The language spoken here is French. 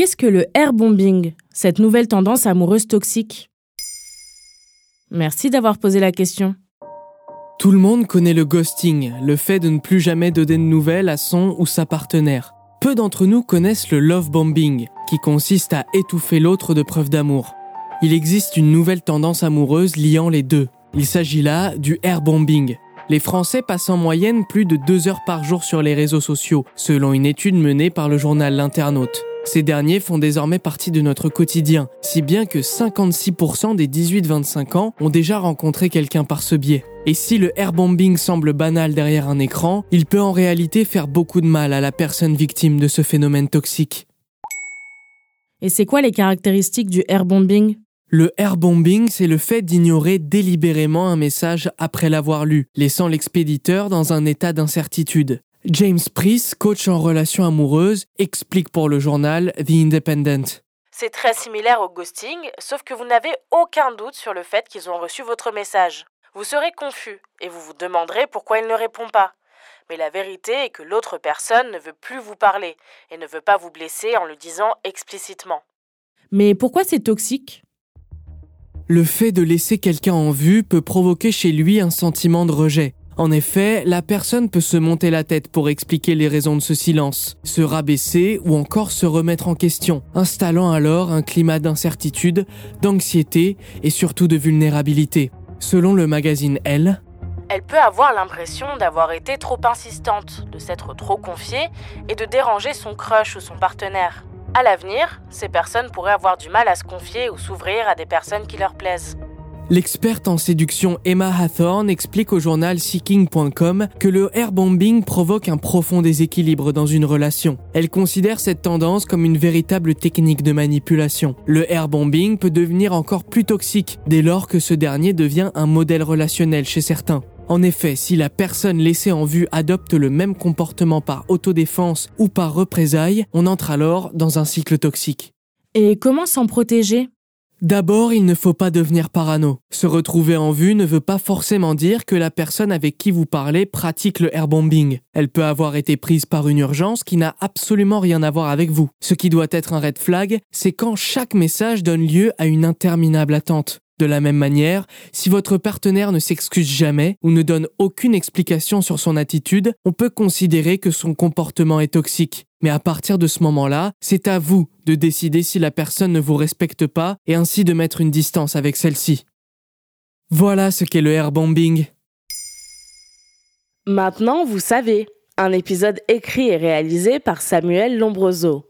Qu'est-ce que le airbombing, cette nouvelle tendance amoureuse toxique? Merci d'avoir posé la question. Tout le monde connaît le ghosting, le fait de ne plus jamais donner de nouvelles à son ou sa partenaire. Peu d'entre nous connaissent le love bombing, qui consiste à étouffer l'autre de preuves d'amour. Il existe une nouvelle tendance amoureuse liant les deux. Il s'agit là du airbombing. Les Français passent en moyenne plus de deux heures par jour sur les réseaux sociaux, selon une étude menée par le journal L'Internaute. Ces derniers font désormais partie de notre quotidien, si bien que 56% des 18-25 ans ont déjà rencontré quelqu'un par ce biais. Et si le airbombing semble banal derrière un écran, il peut en réalité faire beaucoup de mal à la personne victime de ce phénomène toxique. Et c'est quoi les caractéristiques du airbombing? Le airbombing, c'est le fait d'ignorer délibérément un message après l'avoir lu, laissant l'expéditeur dans un état d'incertitude. James Price, coach en relations amoureuses, explique pour le journal The Independent. C'est très similaire au ghosting, sauf que vous n'avez aucun doute sur le fait qu'ils ont reçu votre message. Vous serez confus et vous vous demanderez pourquoi il ne répond pas. Mais la vérité est que l'autre personne ne veut plus vous parler et ne veut pas vous blesser en le disant explicitement. Mais pourquoi c'est toxique? Le fait de laisser quelqu'un en vue peut provoquer chez lui un sentiment de rejet. En effet, la personne peut se monter la tête pour expliquer les raisons de ce silence, se rabaisser ou encore se remettre en question, installant alors un climat d'incertitude, d'anxiété et surtout de vulnérabilité. Selon le magazine Elle, Elle peut avoir l'impression d'avoir été trop insistante, de s'être trop confiée et de déranger son crush ou son partenaire. À l'avenir, ces personnes pourraient avoir du mal à se confier ou s'ouvrir à des personnes qui leur plaisent. L'experte en séduction Emma Hathorne explique au journal Seeking.com que le airbombing provoque un profond déséquilibre dans une relation. Elle considère cette tendance comme une véritable technique de manipulation. Le airbombing peut devenir encore plus toxique dès lors que ce dernier devient un modèle relationnel chez certains. En effet, si la personne laissée en vue adopte le même comportement par autodéfense ou par représailles, on entre alors dans un cycle toxique. Et comment s'en protéger? D'abord, il ne faut pas devenir parano. Se retrouver en vue ne veut pas forcément dire que la personne avec qui vous parlez pratique le airbombing. Elle peut avoir été prise par une urgence qui n'a absolument rien à voir avec vous. Ce qui doit être un red flag, c'est quand chaque message donne lieu à une interminable attente. De la même manière, si votre partenaire ne s'excuse jamais ou ne donne aucune explication sur son attitude, on peut considérer que son comportement est toxique. Mais à partir de ce moment-là, c'est à vous de décider si la personne ne vous respecte pas et ainsi de mettre une distance avec celle-ci. Voilà ce qu'est le airbombing. Maintenant, vous savez, un épisode écrit et réalisé par Samuel Lombroso.